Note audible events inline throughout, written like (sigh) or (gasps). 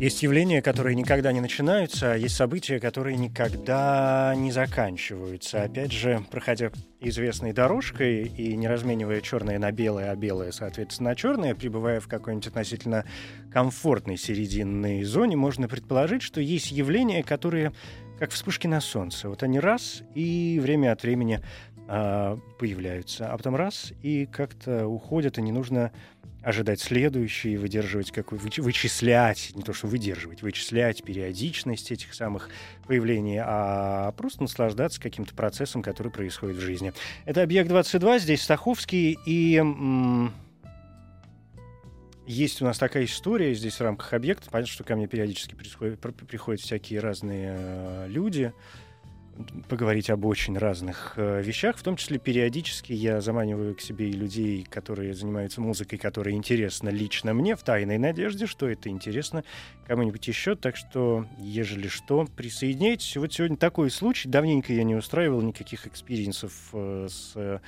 Есть явления, которые никогда не начинаются, а есть события, которые никогда не заканчиваются. Опять же, проходя известной дорожкой и не разменивая черное на белое, а белое, соответственно, на черное, пребывая в какой-нибудь относительно комфортной серединной зоне, можно предположить, что есть явления, которые как вспышки на солнце. Вот они раз и время от времени а, появляются, а потом раз и как-то уходят, и не нужно ожидать следующий, выдерживать какой вычислять, не то что выдерживать, вычислять периодичность этих самых появлений, а просто наслаждаться каким-то процессом, который происходит в жизни. Это объект 22, здесь Стаховский, и м- есть у нас такая история здесь в рамках объекта. Понятно, что ко мне периодически приходят, приходят всякие разные э, люди, поговорить об очень разных э, вещах. В том числе периодически я заманиваю к себе и людей, которые занимаются музыкой, которая интересна лично мне, в тайной надежде, что это интересно кому-нибудь еще. Так что, ежели что, присоединяйтесь. Вот сегодня такой случай. Давненько я не устраивал никаких experience ов э, с э,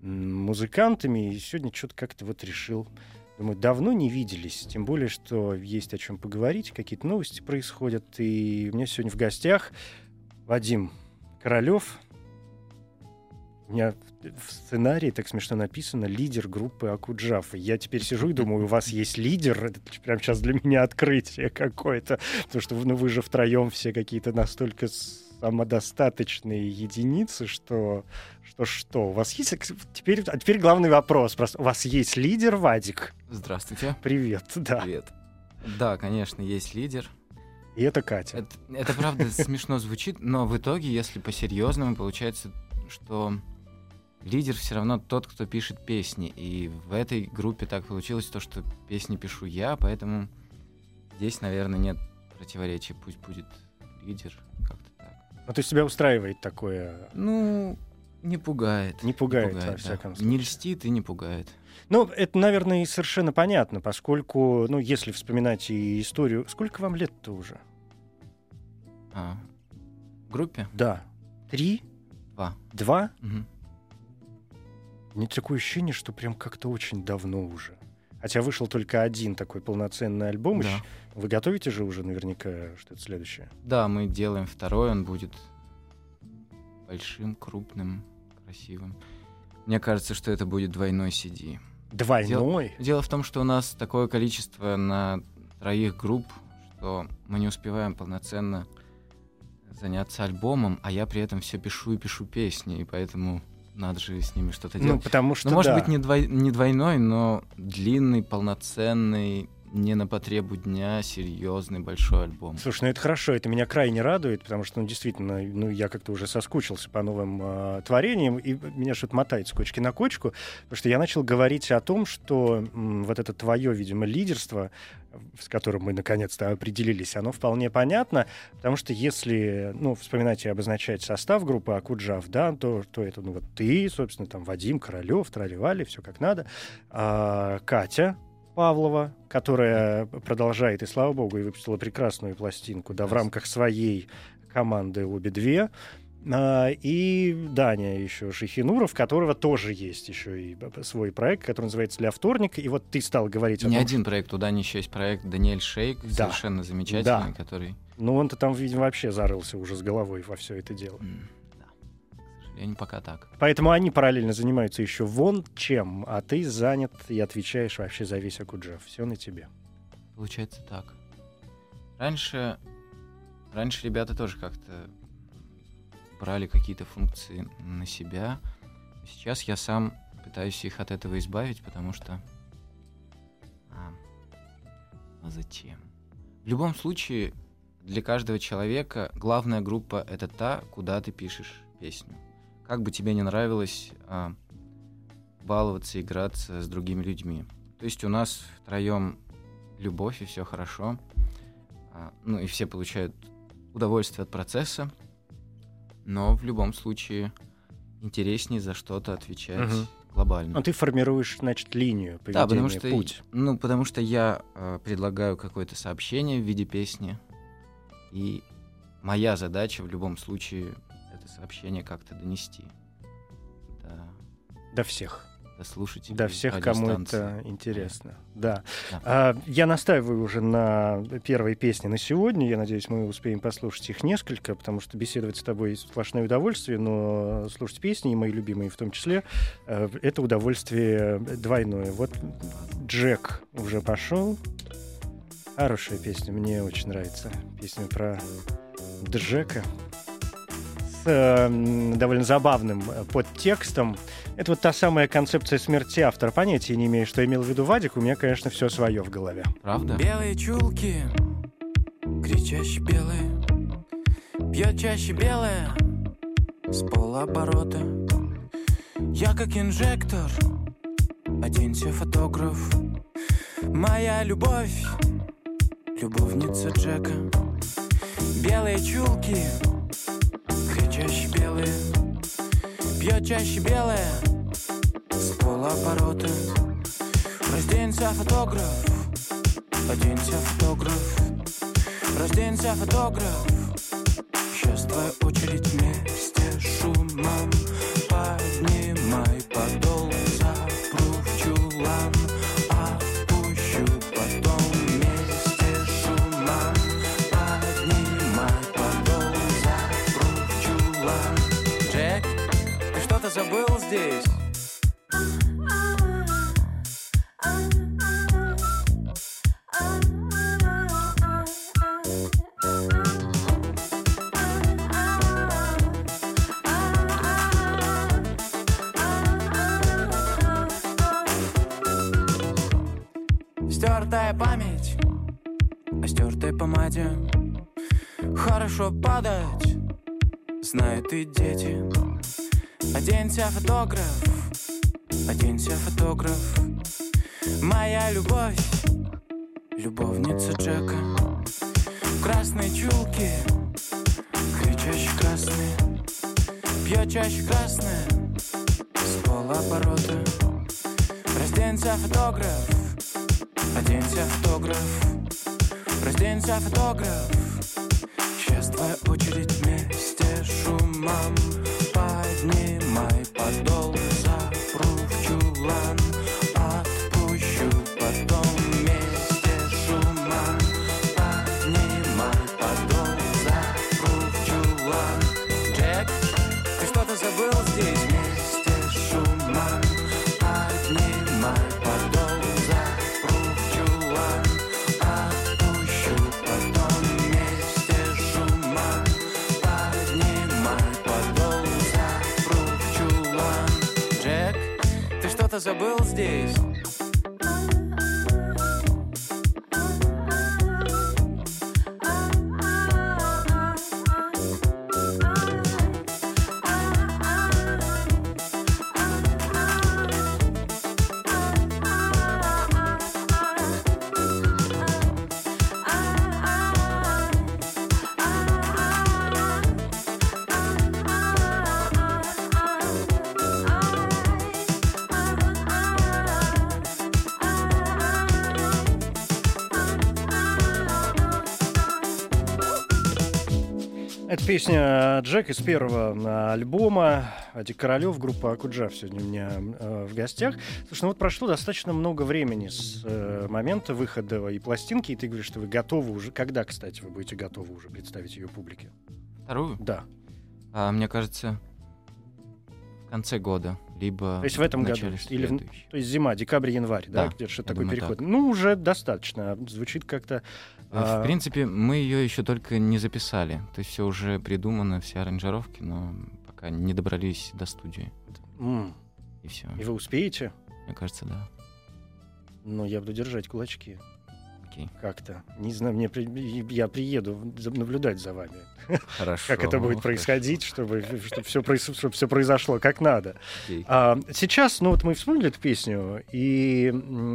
музыкантами. И сегодня что-то как-то вот решил Думаю, давно не виделись, тем более, что есть о чем поговорить, какие-то новости происходят. И у меня сегодня в гостях Вадим Королев. У меня в сценарии так смешно написано лидер группы Окуджав. Я теперь сижу и думаю, у вас есть лидер. Это прямо сейчас для меня открытие какое-то. Потому что ну, вы же втроем все какие-то настолько самодостаточные единицы, что что что. У вас есть теперь а теперь главный вопрос. Просто у вас есть лидер Вадик? Здравствуйте. Привет, да. Привет. Да, конечно, есть лидер. И это Катя. Это, это правда смешно звучит, но в итоге, если по-серьезному, получается, что лидер все равно тот, кто пишет песни. И в этой группе так получилось то, что песни пишу я, поэтому здесь, наверное, нет противоречия. Пусть будет лидер, как-то так. Ну, то есть тебя устраивает такое? Ну, не пугает. Не пугает, не пугает во да. всяком случае. Не льстит и не пугает. Ну, это, наверное, и совершенно понятно, поскольку, ну, если вспоминать и историю... Сколько вам лет-то уже? А, группе? Да. Три? Два. Два? Угу. Мне такое ощущение, что прям как-то очень давно уже. Хотя вышел только один такой полноценный альбом. Да. Вы готовите же уже наверняка что-то следующее? Да, мы делаем второй, он будет большим, крупным, красивым. Мне кажется, что это будет двойной CD. Двойной? Дело, дело в том, что у нас такое количество на троих групп, что мы не успеваем полноценно заняться альбомом, а я при этом все пишу и пишу песни, и поэтому надо же с ними что-то ну, делать. Ну, потому что, ну, может да. быть, не, двой, не двойной, но длинный, полноценный, не на потребу дня серьезный большой альбом. Слушай, ну это хорошо, это меня крайне радует, потому что, ну, действительно, ну, я как-то уже соскучился по новым э, творениям, и меня что-то мотает с кочки на кочку, потому что я начал говорить о том, что м, вот это твое, видимо, лидерство, с которым мы наконец-то определились, оно вполне понятно, потому что если, ну, вспоминать и обозначать состав группы Акуджав, да, то, то это, ну, вот ты, собственно, там, Вадим Королев, Траливали, все как надо, а, Катя, Павлова, которая продолжает, и слава богу, и выпустила прекрасную пластинку, да, в рамках своей команды обе две. А, и Даня еще Шихинуров, которого тоже есть еще и свой проект, который называется «Для вторника». И вот ты стал говорить о Не том, один проект, у Дани еще есть проект «Даниэль Шейк», да. совершенно замечательный, да. который... Ну, он-то там, видимо, вообще зарылся уже с головой во все это дело. Mm сожалению, пока так. Поэтому они параллельно занимаются еще вон чем, а ты занят и отвечаешь вообще за весь Акуджев. Все на тебе. Получается так. Раньше, раньше ребята тоже как-то брали какие-то функции на себя. Сейчас я сам пытаюсь их от этого избавить, потому что... А, а зачем? В любом случае, для каждого человека главная группа — это та, куда ты пишешь песню как бы тебе не нравилось а, баловаться, играться с другими людьми. То есть у нас втроем любовь и все хорошо. А, ну и все получают удовольствие от процесса, но в любом случае интереснее за что-то отвечать Мгм. глобально. Ну, ты формируешь, значит, линию поведения, Да, потому что, путь. ну, потому что я э, предлагаю какое-то сообщение в виде песни, и моя задача в любом случае сообщение как-то донести до, До всех. до слушателей. До всех, кому это интересно. Да. Да. А, я настаиваю уже на первой песне на сегодня. Я надеюсь, мы успеем послушать их несколько, потому что беседовать с тобой сплошное удовольствие, но слушать песни, и мои любимые в том числе, э, это удовольствие двойное. Вот Джек уже пошел. Хорошая песня, мне очень нравится. Песня про Джека с э, довольно забавным э, подтекстом. Это вот та самая концепция смерти автора. Понятия не имею, что имел в виду Вадик. У меня, конечно, все свое в голове. Правда? Белые чулки, кричащие белые, Пьет чаще белое с полоборота. Я как инжектор, оденься фотограф. Моя любовь, любовница Джека. Белые чулки, кричащие белые, Пьет чаще белое. С полоборота. Разденься фотограф, Оденься, фотограф, разденься, фотограф. Сейчас твоя очередь вместе и дети. Оденься, фотограф, оденься, фотограф. Моя любовь, любовница Джека. В красной чулке, кричащий красный Пьет чаще красное с полоборота. Разденься, фотограф, оденься, фотограф. Разденься, фотограф. Сейчас твоя очередь вместе с Mom. Что-то забыл здесь? Песня Джек из первого а, альбома Ади Королев, группа Акуджав сегодня у меня э, в гостях. Слушай, ну вот прошло достаточно много времени с э, момента выхода и пластинки, и ты говоришь, что вы готовы уже. Когда, кстати, вы будете готовы уже представить ее публике? Вторую? Да. А, мне кажется, в конце года, либо То есть в этом году? Или в-. То есть зима, декабрь, январь, да? Да, Где-то такой думаю, переход. так. Ну, уже достаточно. Звучит как-то... А, В принципе, мы ее еще только не записали. То есть все уже придумано, все аранжировки, но пока не добрались до студии. м, И все. И вы успеете? Мне кажется, да. Ну, я буду держать кулачки. Окей. как-то. Не знаю, мне при- я приеду наблюдать за вами, Хорошо. как это будет хорошо. происходить, чтобы, чтобы, все, чтобы все произошло как надо. Окей. А, сейчас, ну вот мы вспомнили эту песню, и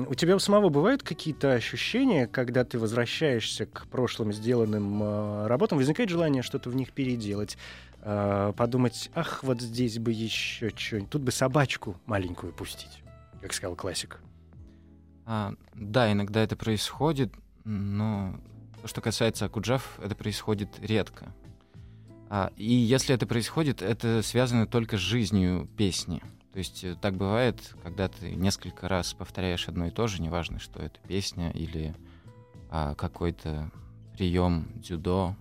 у тебя у самого бывают какие-то ощущения, когда ты возвращаешься к прошлым сделанным а, работам, возникает желание что-то в них переделать, а, подумать, ах, вот здесь бы еще что-нибудь, тут бы собачку маленькую пустить, как сказал классик. А, да, иногда это происходит, но то, что касается Акуджав, это происходит редко. А, и если это происходит, это связано только с жизнью песни. То есть э, так бывает, когда ты несколько раз повторяешь одно и то же, неважно, что это песня или а, какой-то прием дзюдо,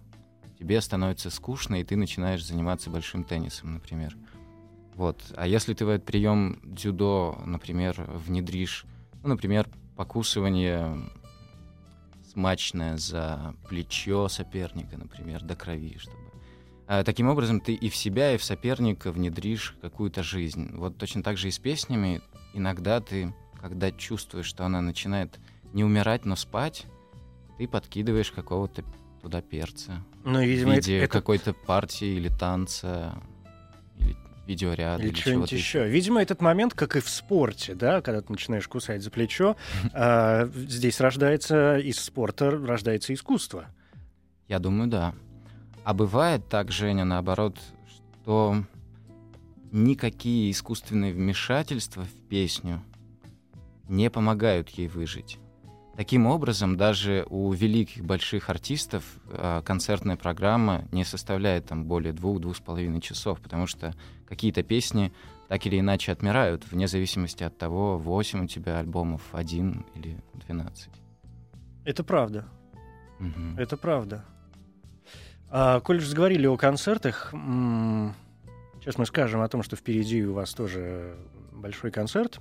тебе становится скучно, и ты начинаешь заниматься большим теннисом, например. Вот. А если ты в этот прием дзюдо, например, внедришь ну, например, покусывание смачное за плечо соперника, например, до крови, чтобы. А, таким образом, ты и в себя, и в соперника внедришь какую-то жизнь. Вот точно так же и с песнями. Иногда ты, когда чувствуешь, что она начинает не умирать, но спать, ты подкидываешь какого-то туда перца. Ну, В видимо, это, виде это- какой-то партии или танца, или видеоряда, или или, что-нибудь еще. Видимо, этот момент, как и в спорте, да, когда ты начинаешь кусать за плечо, (laughs) а, здесь рождается из спорта рождается искусство. Я думаю, да. А бывает так, Женя, наоборот, что никакие искусственные вмешательства в песню не помогают ей выжить. Таким образом, даже у великих больших артистов а, концертная программа не составляет там более двух-двух с половиной часов, потому что какие-то песни так или иначе отмирают, вне зависимости от того, 8 у тебя альбомов, один или 12. Это правда. Мгм. Это правда. А, коль же заговорили о концертах, сейчас мы скажем о том, что впереди у вас тоже большой концерт.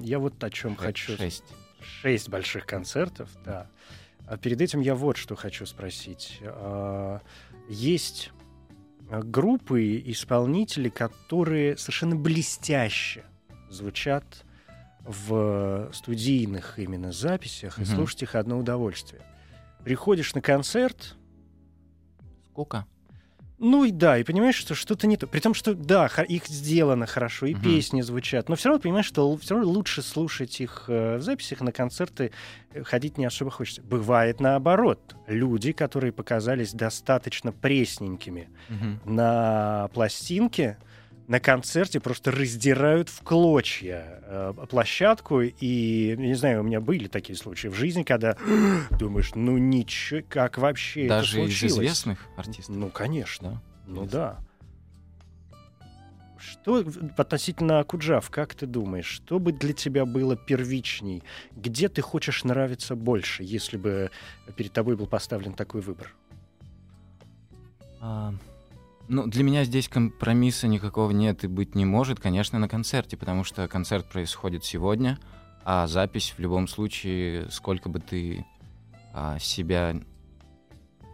Я вот о чем хочу. Шесть. Шесть больших концертов, да. А перед этим я вот что хочу спросить. А, Есть группы, исполнители, которые совершенно блестяще звучат в студийных именно записях, и Мгм. слушать их одно удовольствие. Приходишь на концерт, Сколько? Ну и да, и понимаешь, что что-то не то. При том, что да, их сделано хорошо, и Мгм. песни звучат, но все равно понимаешь, что все равно лучше слушать их э, в записях, на концерты э, ходить не особо хочется. Бывает наоборот. Люди, которые показались достаточно пресненькими Мгм. на пластинке, на концерте просто раздирают в клочья э, площадку. И, я не знаю, у меня были такие случаи в жизни, когда (gasps) думаешь, ну ничего, как вообще Даже это из случилось? известных артистов. Ну, конечно. Да? Ну да. Что относительно Акуджав, как ты думаешь, что бы для тебя было первичней? Где ты хочешь нравиться больше, если бы перед тобой был поставлен такой выбор? А, ну, для меня здесь компромисса никакого нет и быть не может, конечно, на концерте, потому что концерт происходит сегодня, а запись в любом случае, сколько бы ты а, себя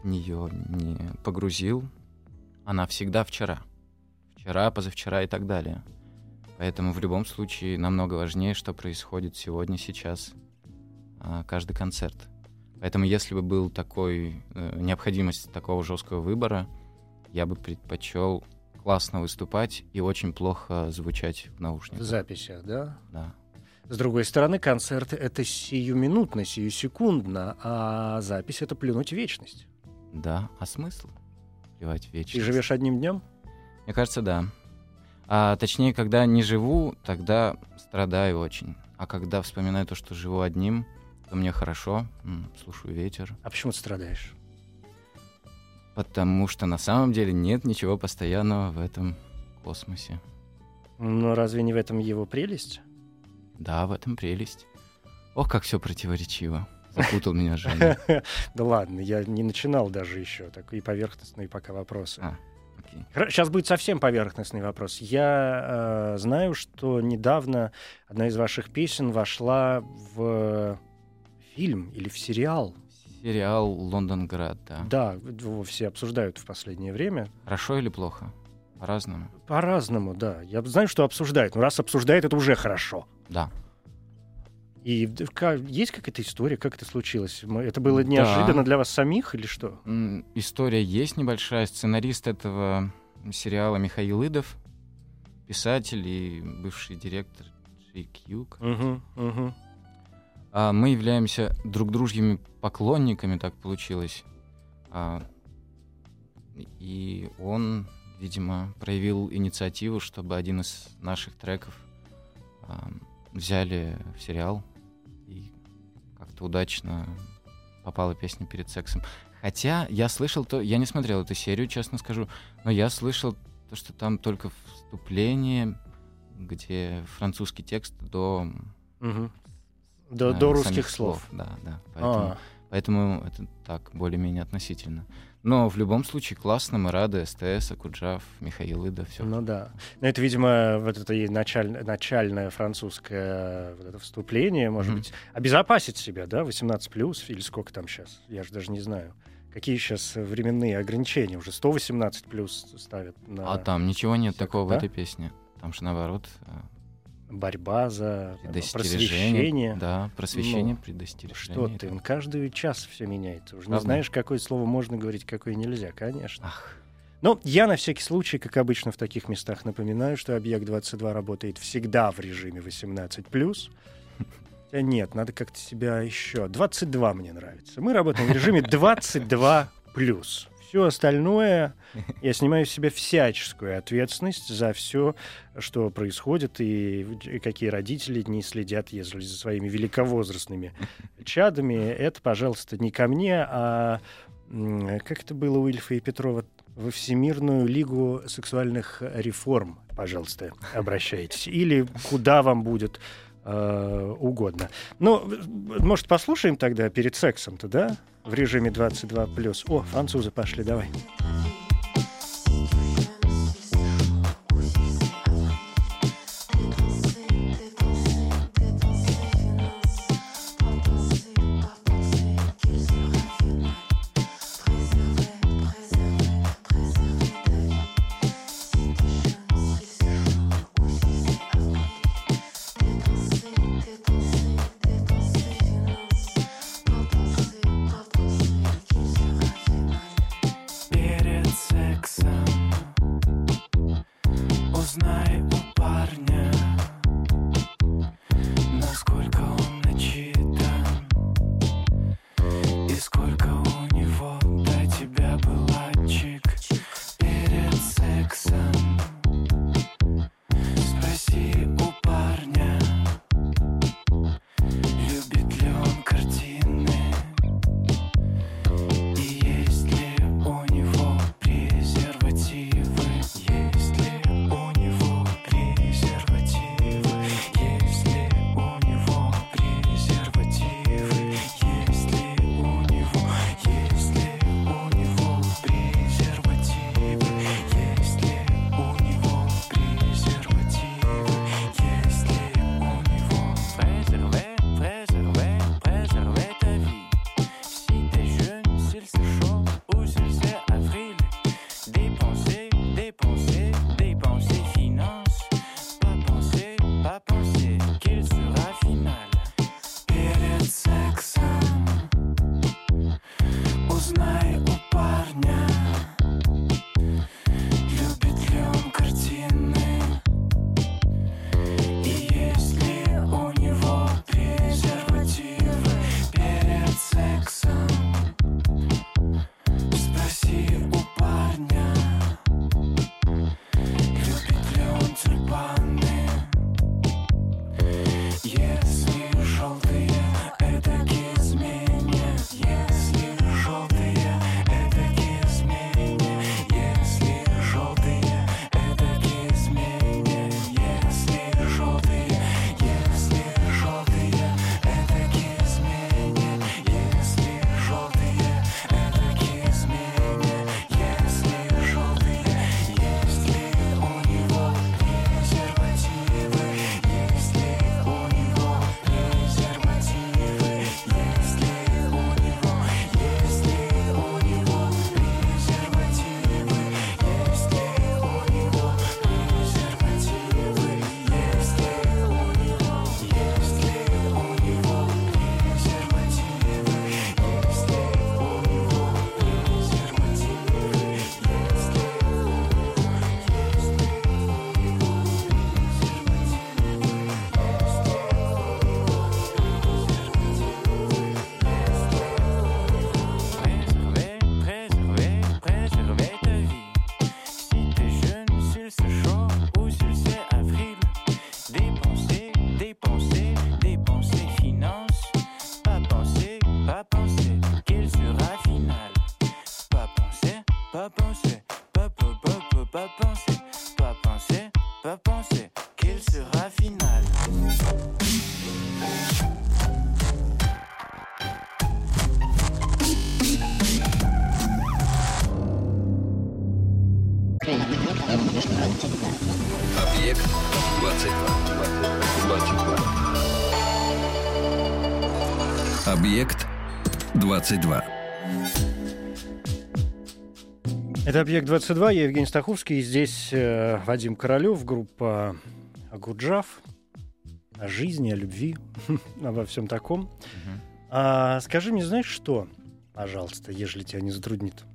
в нее не погрузил, она всегда вчера. Вчера, позавчера и так далее. Поэтому в любом случае намного важнее, что происходит сегодня, сейчас, а, каждый концерт. Поэтому если бы был такой э, необходимость такого жесткого выбора, я бы предпочел классно выступать и очень плохо звучать в В наушниках. записях, да? Да. С другой стороны, концерт — это сиюминутно, сиюсекундно, а запись — это плюнуть в вечность. Да, а смысл? Плевать в Ты вечность. живешь одним днем? Мне кажется, да. А точнее, когда не живу, тогда страдаю очень. А когда вспоминаю то, что живу одним, то мне хорошо, слушаю ветер. А почему ты страдаешь? Потому что на самом деле нет ничего постоянного в этом космосе. Но разве не в этом его прелесть? Да, в этом прелесть. Ох, как все противоречиво. (laughs) Запутал меня Женя. (laughs) Да ладно, я не начинал даже еще. Такие поверхностные пока вопросы. А. Сейчас будет совсем поверхностный вопрос. Я э, знаю, что недавно одна из ваших песен вошла в фильм или в сериал. Сериал «Лондонград», да. Да, его все обсуждают в последнее время. Хорошо или плохо? По-разному. По-разному, да. Я знаю, что обсуждают. Но раз обсуждают, это уже хорошо. Да. И есть какая-то история, как это случилось? Это было Да. неожиданно для вас самих или что? История есть небольшая. Сценарист этого сериала Михаил Идов, писатель и бывший директор GQ. Мгм, мгм. А мы являемся друг дружьими поклонниками, так получилось. А, и он, видимо, проявил инициативу, чтобы один из наших треков а, взяли в сериал. И как-то удачно попала песня перед сексом. Хотя я слышал то, я не смотрел эту серию, честно скажу, но я слышал то, что там только вступление, где французский текст до Мгм. До, э, до русских слов. Да, да. Поэтому, А, поэтому это так, более-менее относительно. Но в любом случае классно, мы рады. СТС, Акуджав, Михаил Ида, все. ну да. Но это, видимо, вот это и началь- начальное французское вот это вступление, может Мгм. быть, обезопасить себя, да, 18 плюс или сколько там сейчас, я же даже не знаю. Какие сейчас временные ограничения? Уже 118 плюс ставят на А там ничего нет всяко, такого да? в этой песне. Там же наоборот э, борьба за предостережение. просвещение. Да, просвещение, Ну, предостережение. Что ты, он каждый час все меняется. Уже не Правда? знаешь, какое слово можно говорить, какое нельзя, конечно. Ах, Но я на всякий случай, как обычно в таких местах, напоминаю, что объект 22 работает всегда в режиме 18+. Хотя (laughs) нет, надо как-то себя еще... 22 мне нравится. Мы работаем в режиме 22+. Все остальное (laughs) я снимаю с себя всяческую ответственность за все, что происходит, и, и какие родители не следят, если за своими великовозрастными (laughs) чадами. Это, пожалуйста, не ко мне, а как это было у Ильфа и Петрова во Всемирную лигу сексуальных реформ, пожалуйста, обращайтесь. Или куда вам будет э, угодно. Ну, может, послушаем тогда перед сексом-то, да? В режиме 22+. О, французы пошли, давай. Перед 22. Это «Объект 22», я Евгений Стаховский, и здесь э, Вадим Королёв, группа Агуджав, о жизни, о любви, (laughs) обо всем таком. Мгм. А, скажи мне, знаешь что, пожалуйста, ежели тебя не затруднит?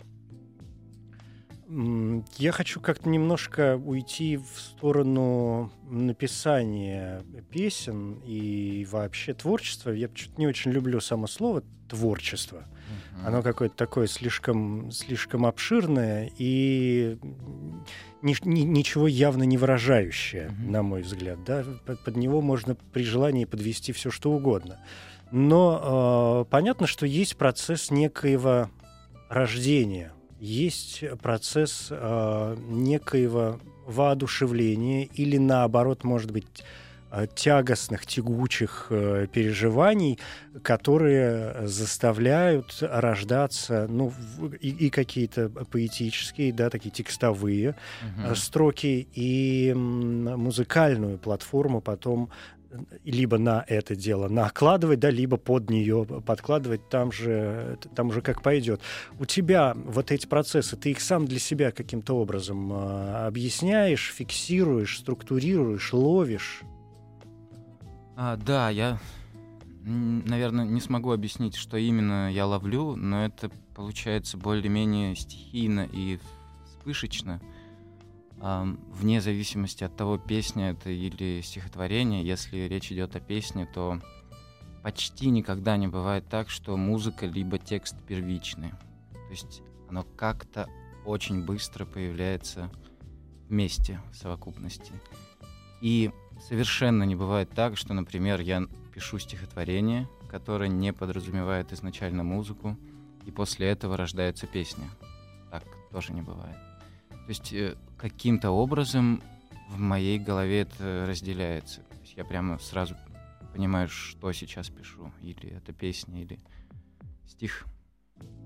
Я хочу как-то немножко уйти в сторону написания песен и вообще творчества. Я что-то не очень люблю само слово «творчество». Мгм. Оно какое-то такое слишком, слишком обширное и ни- ни- ничего явно не выражающее, Мгм. на мой взгляд. Да? Под, под него можно при желании подвести все, что угодно. Но э, понятно, что есть процесс некоего рождения, есть процесс э, некоего воодушевления или, наоборот, может быть, э, тягостных, тягучих э, переживаний, которые заставляют рождаться ну, и, и какие-то поэтические, да, такие текстовые э, строки, и музыкальную платформу потом либо на это дело накладывать, да, либо под нее подкладывать там же, там уже как пойдет. У тебя вот эти процессы, ты их сам для себя каким-то образом э, объясняешь, фиксируешь, структурируешь, ловишь? А, да, я, наверное, не смогу объяснить, что именно я ловлю, но это получается более-менее стихийно и вспышечно, Ам, вне зависимости от того, песня это или стихотворение. Если речь идет о песне, то почти никогда не бывает так, что музыка либо текст первичны. То есть оно как-то очень быстро появляется вместе, в совокупности. И совершенно не бывает так, что, например, я пишу стихотворение, которое не подразумевает изначально музыку, и после этого рождается песня. Так тоже не бывает. То есть э, каким-то образом в моей голове это разделяется. То есть я прямо сразу понимаю, что сейчас пишу. Или это песня, или стих.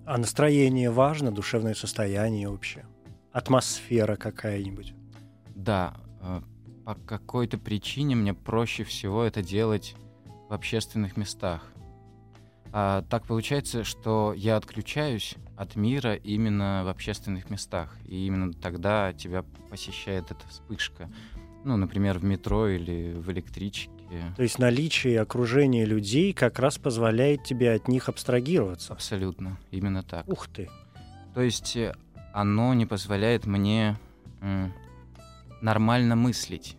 А настроение важно, душевное состояние вообще? Атмосфера какая-нибудь? Да, э, по какой-то причине мне проще всего это делать в общественных местах. А, так получается, что я отключаюсь от мира именно в общественных местах. И именно тогда тебя посещает эта вспышка. Ну, например, в метро или в электричке. То есть наличие окружения людей как раз позволяет тебе от них абстрагироваться. Абсолютно, именно так. Ух ты. То есть э, оно не позволяет мне нормально мыслить.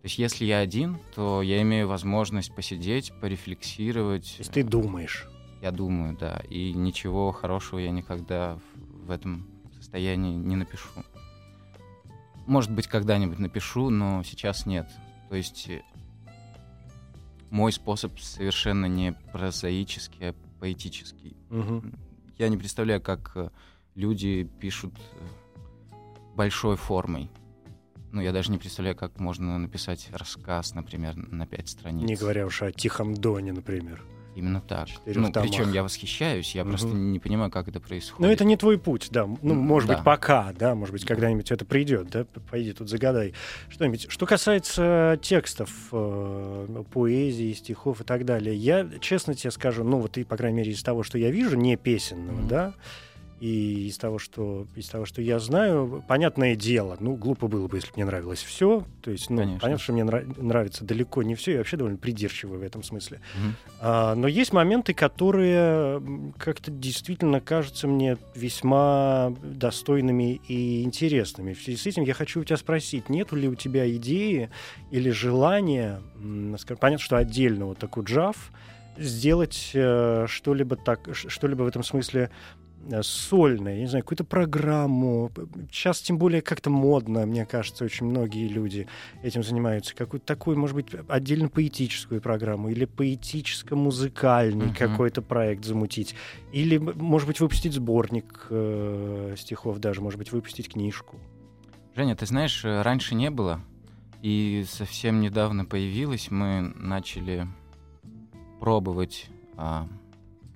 То есть если я один, то я имею возможность посидеть, порефлексировать. То есть ты думаешь. Я думаю, да. И ничего хорошего я никогда в, этом состоянии не напишу. Может быть, когда-нибудь напишу, но сейчас нет. То есть э, мой способ совершенно не прозаический, а поэтический. Мгм. Я не представляю, как э, люди пишут э, большой формой. Ну, я даже не представляю, как можно написать рассказ, например, на пять страниц. Не говоря уж о Тихом Доне, например. Именно так. Ну, причем я восхищаюсь, я Мгм. просто не понимаю, как это происходит. Но это не твой путь, да. Ну, может да. быть, пока, да, может быть, когда-нибудь это придет, да. Пойди тут загадай что-нибудь. Что касается текстов, э, поэзии, стихов и так далее, я честно тебе скажу, ну, вот и, по крайней мере, из того, что я вижу, не песенного, Мгм. да, и из того, что, из того, что я знаю, понятное дело, ну, глупо было бы, если бы мне нравилось все. То есть, ну, Конечно. понятно, что мне нра- нравится далеко не все, я вообще довольно придирчивый в этом смысле. Мгм. А, но есть моменты, которые как-то действительно кажутся мне весьма достойными и интересными. В связи с этим я хочу у тебя спросить, нету ли у тебя идеи или желания, понятно, что отдельно вот такой джав, сделать э, что-либо так, что-либо в этом смысле сольное, я не знаю, какую-то программу. Сейчас тем более как-то модно, мне кажется, очень многие люди этим занимаются. Какую-то такую, может быть, отдельно поэтическую программу или поэтическо-музыкальный Мгм. какой-то проект замутить. Или, может быть, выпустить сборник э, стихов даже, может быть, выпустить книжку. Женя, ты знаешь, э, раньше не было, и совсем недавно появилось. Мы начали пробовать а,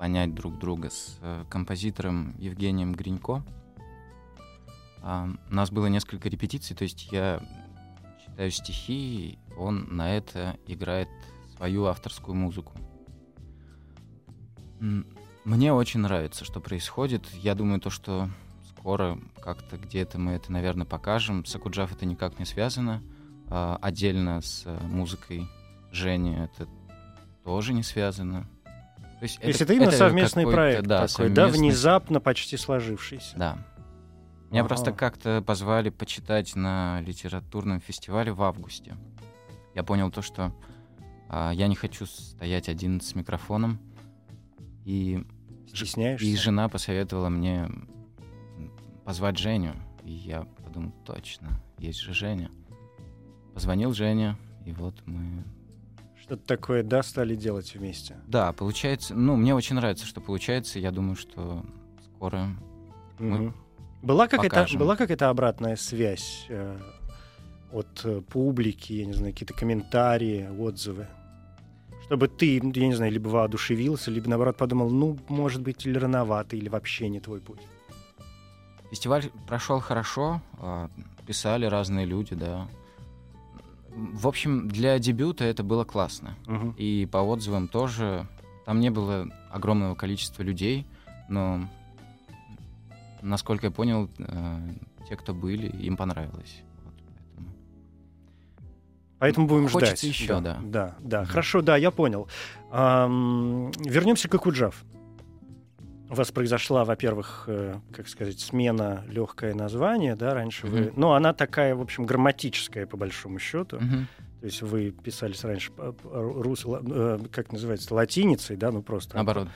понять друг друга с э, композитором Евгением Гринько. А, у нас было несколько репетиций, то есть я читаю стихи, он на это играет свою авторскую музыку. Мне очень нравится, что происходит. Я думаю, то, что скоро как-то где-то мы это, наверное, покажем. С Акуджав это никак не связано. А, отдельно с э, музыкой Жени это тоже не связано. То есть, То есть это именно совместный проект да, такой, да, внезапно почти сложившийся. Да. Меня Ага. просто как-то позвали почитать на литературном фестивале в августе. Я понял то, что а, я не хочу стоять один с микрофоном. И, Стесняешься? и жена посоветовала мне позвать Женю. И я подумал, точно, есть же Женя. Позвонил Женя, и вот мы... Что-то такое, да, стали делать вместе. Да, получается, ну, мне очень нравится, что получается. Я думаю, что скоро Мы Мгм. Была какая-то, была какая-то обратная связь э, от э, публики, я не знаю, какие-то комментарии, отзывы? Чтобы ты, я не знаю, либо воодушевился, либо наоборот подумал, ну, может быть, или рановато, или вообще не твой путь. Фестиваль прошел хорошо, а, писали разные люди, да. В общем, для дебюта это было классно. Мгм. И по отзывам тоже. Там не было огромного количества людей, но, насколько я понял, э, те, кто были, им понравилось. Поэтому. Будем Хочется ждать. еще, да. Да, да. Хорошо, да, я понял. Ам, вернемся к Акуджав. У вас произошла, во-первых, э, как сказать, смена легкое название, да, раньше вы... Мгм. Ну, она такая, в общем, грамматическая, по большому счету. Мгм. То есть вы писались раньше, рус, э, как называется, латиницей, да, ну просто... Наоборот.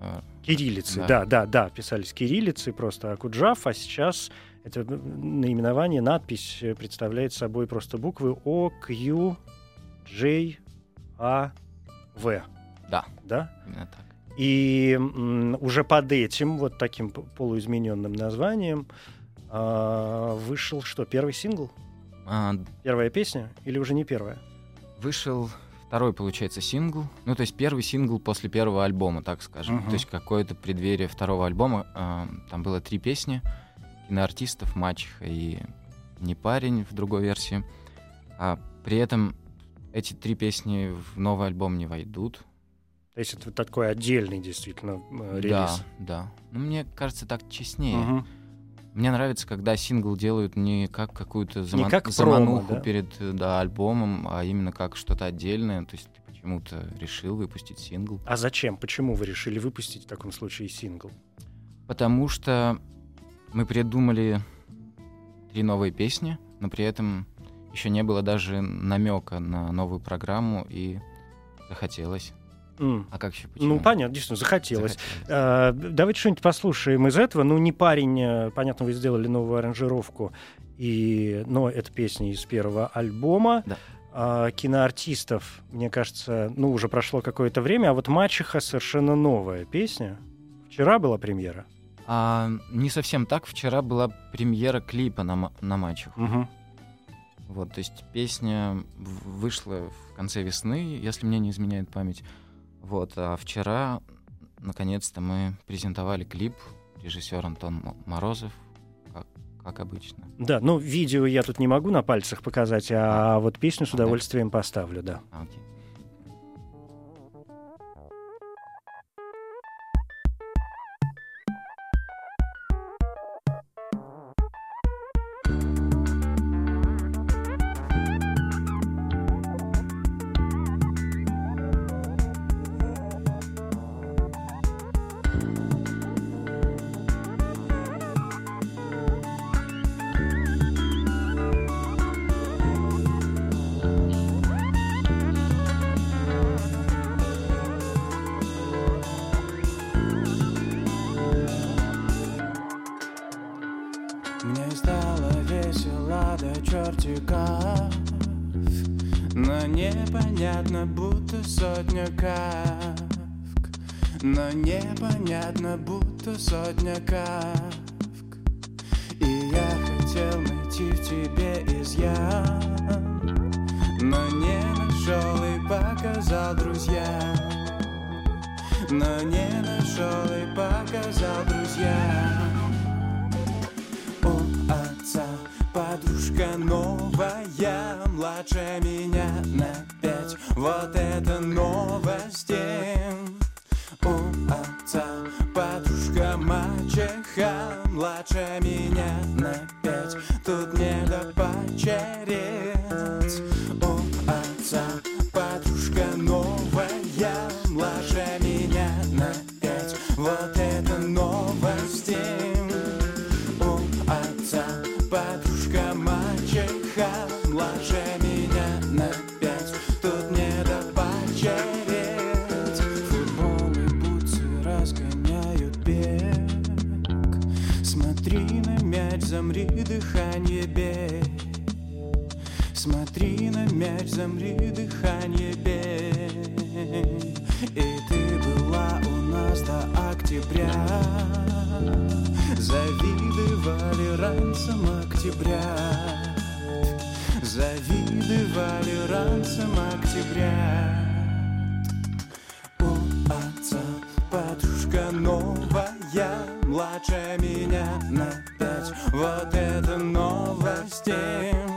э, Кириллицей, Да. да, да, да, писались кириллицей, просто Акуджав, а сейчас это наименование, надпись э, представляет собой просто буквы О, Q, J, А, В. Да. Да? Именно так. И уже под этим, вот таким полуизмененным названием, а, вышел что, первый сингл? А, Первая песня или уже не первая? Вышел второй, получается, сингл. Ну, то есть первый сингл после первого альбома, так скажем. Мгм. То есть какое-то преддверие второго альбома. А, Там было три песни. Киноартистов, Мачеха и Не парень в другой версии. А при этом эти три песни в новый альбом не войдут. То есть это такой отдельный действительно э, Да, релиз. да. Ну, мне кажется, так честнее. Мгм. Мне нравится, когда сингл делают не как какую-то зама- как промо, замануху да? перед э, да, альбомом, а именно как что-то отдельное. То есть ты почему-то решил выпустить сингл. А зачем? Почему вы решили выпустить в таком случае сингл? Потому что мы придумали три новые песни, но при этом еще не было даже намека на новую программу, и захотелось. М. А как еще почему? Ну, понятно, действительно, захотелось. Захотелось. А, давайте что-нибудь послушаем из этого. Ну, не парень, э, понятно, вы сделали новую аранжировку, и, но это песни из первого альбома. Да. А, киноартистов, мне кажется, ну, уже прошло какое-то время, а вот «Мачеха» совершенно новая песня. Вчера была премьера. А, не совсем так. Вчера была премьера клипа на, на матчах. Мгм. Вот, то есть песня вышла в конце весны, если мне не изменяет память. Вот, а вчера, наконец-то, мы презентовали клип режиссер Антон Мо- Морозов, как, как обычно. Да, ну, видео я тут не могу на пальцах показать, а вот песню с удовольствием поставлю, да. А, окей. Но не нашел и показал друзьям. У отца подружка новая, младше меня на пять. Вот это новости. У отца подружка мачеха, младше меня на пять. Тут не до почерец. Замри, дыхание бей. Смотри на мяч, замри, дыхание бей. И ты была у нас до октября. Завидовали ранцем октября. Завидовали ранцем октября. У отца подружка новая, младше меня на. Вот это новости.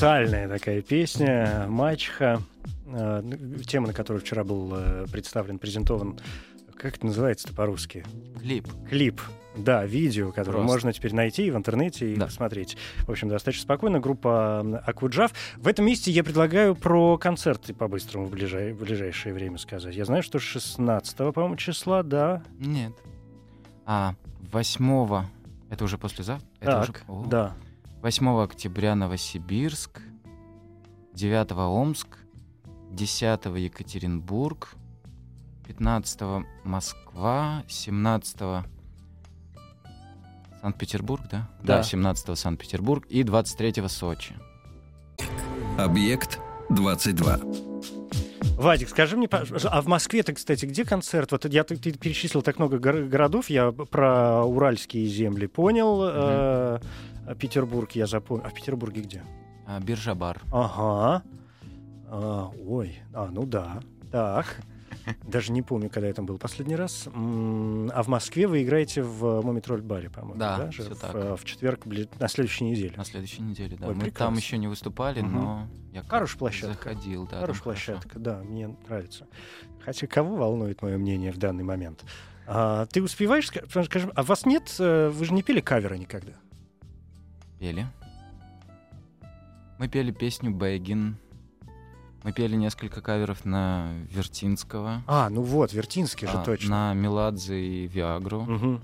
Остросоциальная такая песня «Мачеха», э, тема, на которую вчера был э, представлен, презентован, как это называется-то по-русски? Клип. Клип. Да, видео, которое Просто. можно теперь найти в интернете и Да. посмотреть. В общем, достаточно спокойно. Группа Акуджав. В этом месте я предлагаю про концерты по-быстрому в, ближай- в ближайшее время сказать. Я знаю, что 16 по-моему, числа, да. Нет. А, 8 это уже послезавтра? Это уже- так, О. да. 8 октября Новосибирск, 9 Омск, 10 Екатеринбург, 15 Москва, 17 Санкт-Петербург, да? Да. Да, 17 Санкт-Петербург и 23 Сочи. Объект 22. Вадик, скажи мне, а в Москве-то, кстати, где концерт? Вот я ты, ты перечислил так много гор- городов, я про уральские земли понял, а Петербург я запомнил. А в Петербурге где? А, Биржа-бар. Ага. А, ой, а, ну да. Так. (laughs) Даже не помню, когда я там был последний раз. А в Москве вы играете в Момитроль баре, по-моему. Да, же? всё в, так. э, в четверг, на следующей неделе. На следующей неделе, да. Ой, Мы прекрасно. там еще не выступали, Мгм. но я Хорошая площадка. заходил, да. Хорошая там хорошо. площадка, да, мне нравится. Хотя кого волнует мое мнение в данный момент? А, ты успеваешь, ска- скажем, а вас нет, э, вы же не пели каверы никогда? Пели. Мы пели песню «Бэггин». Мы пели несколько каверов на Вертинского. А, ну вот, Вертинский же а, точно. На Меладзе и Виагру. Мгм,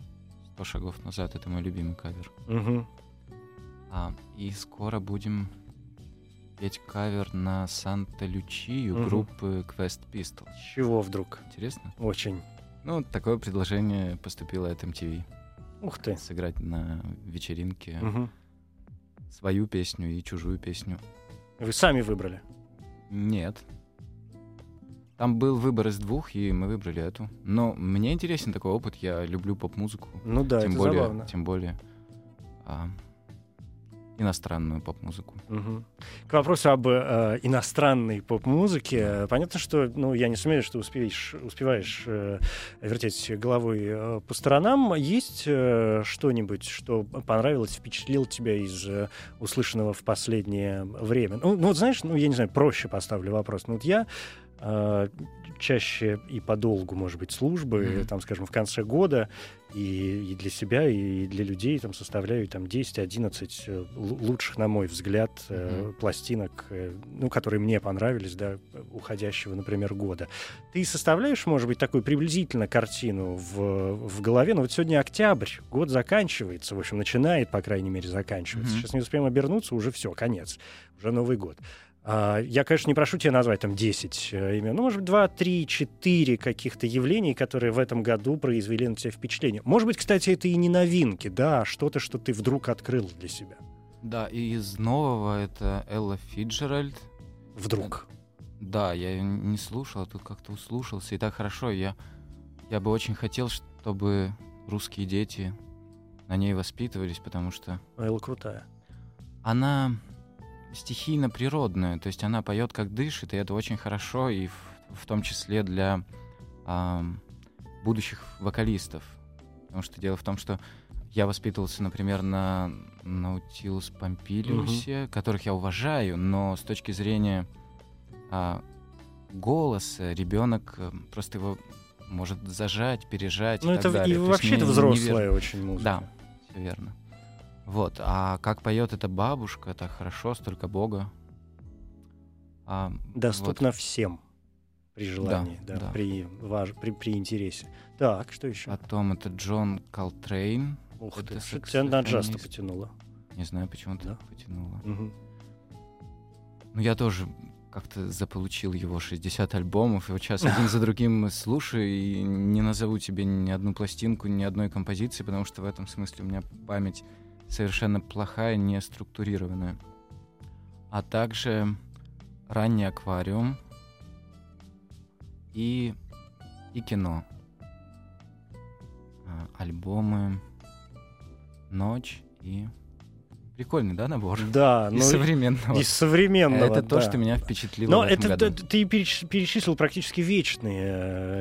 «Сто шагов назад» — это мой любимый кавер. мгм. А, и скоро будем петь кавер на Санта-Лючию Мгм. группы Quest Pistols. С Чего вдруг? Интересно? Очень. Ну, такое предложение поступило от MTV. Ух ты. Сыграть на вечеринке Мгм. Свою песню и чужую песню. Вы сами выбрали. Нет. Там был выбор из двух, и мы выбрали эту. Но мне интересен такой опыт. Я люблю поп-музыку. Ну да, тем это более, забавно. тем более а, иностранную поп-музыку. Мгм. К вопросу об э, иностранной поп-музыке. Понятно, что ну, я не сомневаюсь, что успеешь, успеваешь э, вертеть головой э, по сторонам. Есть э, что-нибудь, что понравилось, впечатлило тебя из э, услышанного в последнее время? Ну, ну, вот знаешь, ну, я не знаю, проще поставлю вопрос. Ну, вот я чаще и подолгу, может быть, службы, Мгм. там, скажем, в конце года, и, и для себя, и для людей там составляю там 10-11 э, лу- лучших, на мой взгляд, Мгм. пластинок, э, ну, которые мне понравились, да, уходящего, например, года. Ты составляешь, может быть, такую приблизительно картину в, в голове? Ну, вот сегодня октябрь, год заканчивается, в общем, начинает, по крайней мере, заканчиваться. Мгм. Сейчас не успеем обернуться, уже все, конец, уже Новый год. А, Я, конечно, не прошу тебя назвать там 10 э, имен, ну, может быть, 2, 3, 4 каких-то явлений, которые в этом году произвели на тебя впечатление. Может быть, кстати, это и не новинки, да, а что-то, что ты вдруг открыл для себя. Да, и из нового это Элла Фиджеральд. Вдруг. Да, я ее не слушал, а тут как-то услушался. И так хорошо, я, я бы очень хотел, чтобы русские дети на ней воспитывались, потому что Элла крутая. она стихийно природная, то есть она поет как дышит, и это очень хорошо, и в, в том числе для ам, будущих вокалистов. Потому что дело в том, что я воспитывался, например, на Наутилус Помпилиусе, которых я уважаю, но с точки зрения а, голоса ребенок э, просто его может зажать, пережать. Ну, и это и далее. Есть вообще это взрослая очень музыка. Да, все верно. Вот. А как поет эта бабушка, так хорошо, столько Бога. А, Доступно всем при желании, да, да. При, важ- при, при интересе. Так, что еще? вот. Потом это Джон Колтрейн. Ух это ты, что тебя на джаз-то потянуло. Не знаю, почему ты Да? потянула. Мгм. Ну, я тоже как-то заполучил его 60 альбомов, и вот сейчас один за другим (laughs) слушаю, и не назову тебе ни одну пластинку, ни одной композиции, потому что в этом смысле у меня память совершенно плохая, не структурированная. А также ранний аквариум и, и кино. А, Альбомы «Ночь» и... Прикольный, да, набор? Да, (laughs) Из ну современного. из современного. Это то, да. что меня впечатлило Но это году. ты переч- перечислил практически вечные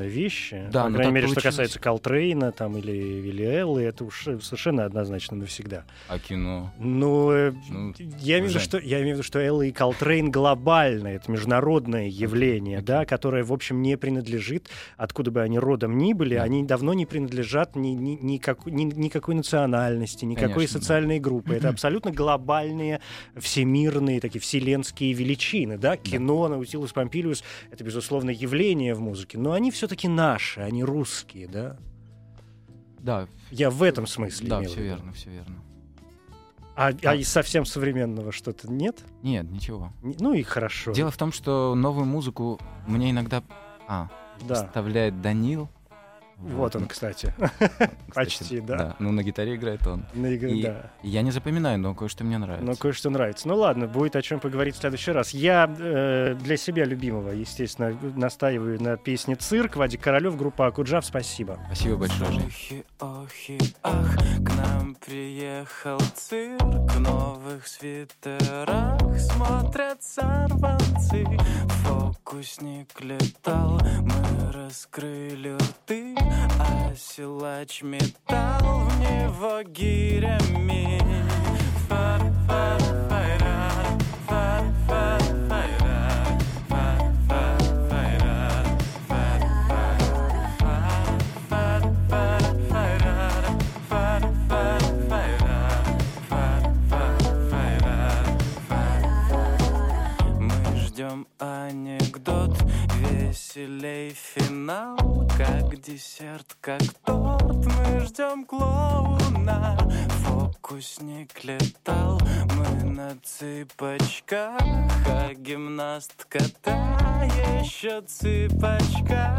э, вещи. Да, По но крайней мере, что получилось. касается Колтрейна там, или, или Эллы, это уж совершенно однозначно навсегда. А кино? Ну, э, Ну, я, имею в виду, что, я имею в виду, что Элла и Колтрейн глобальное, это международное явление, окей. да, которое, в общем, не принадлежит, откуда бы они родом ни были, Да. они давно не принадлежат ни, ни, никак- ни- никакой национальности, никакой Конечно, да. социальной группы. Это абсолютно (laughs) глобальные, всемирные, такие вселенские величины, да, кино, Наутилус Помпилиус, это, безусловно, явление в музыке, но они все-таки наши, они русские, да. да, Я в этом смысле да, все верно, все верно. А, а А. из совсем современного что-то нет? Нет, ничего. Ну и хорошо. Дело в том, что новую музыку мне иногда... А, Да. Вставляет Данил. Вот он, кстати. (laughs) Кстати, Почти, да. Ну, на гитаре играет он. На игре, И да. Я не запоминаю, но кое-что мне нравится. Но кое-что нравится. Ну ладно, будет о чем поговорить в следующий раз. Я э, для себя любимого, естественно, настаиваю на песне «Цирк». Вадик Королев, группа Окуджав. Спасибо. Спасибо большое, Жень. Ах, к нам приехал цирк В новых свитерах смотрят сорванцы. Фокусник летал, мы раскрыли рты А силач метал в него гирями. Фар, Анекдот, веселей финал, как десерт, как торт. Мы ждем клоуна, фокусник летал, мы на цыпочках, а гимнастка-то еще цыпочка.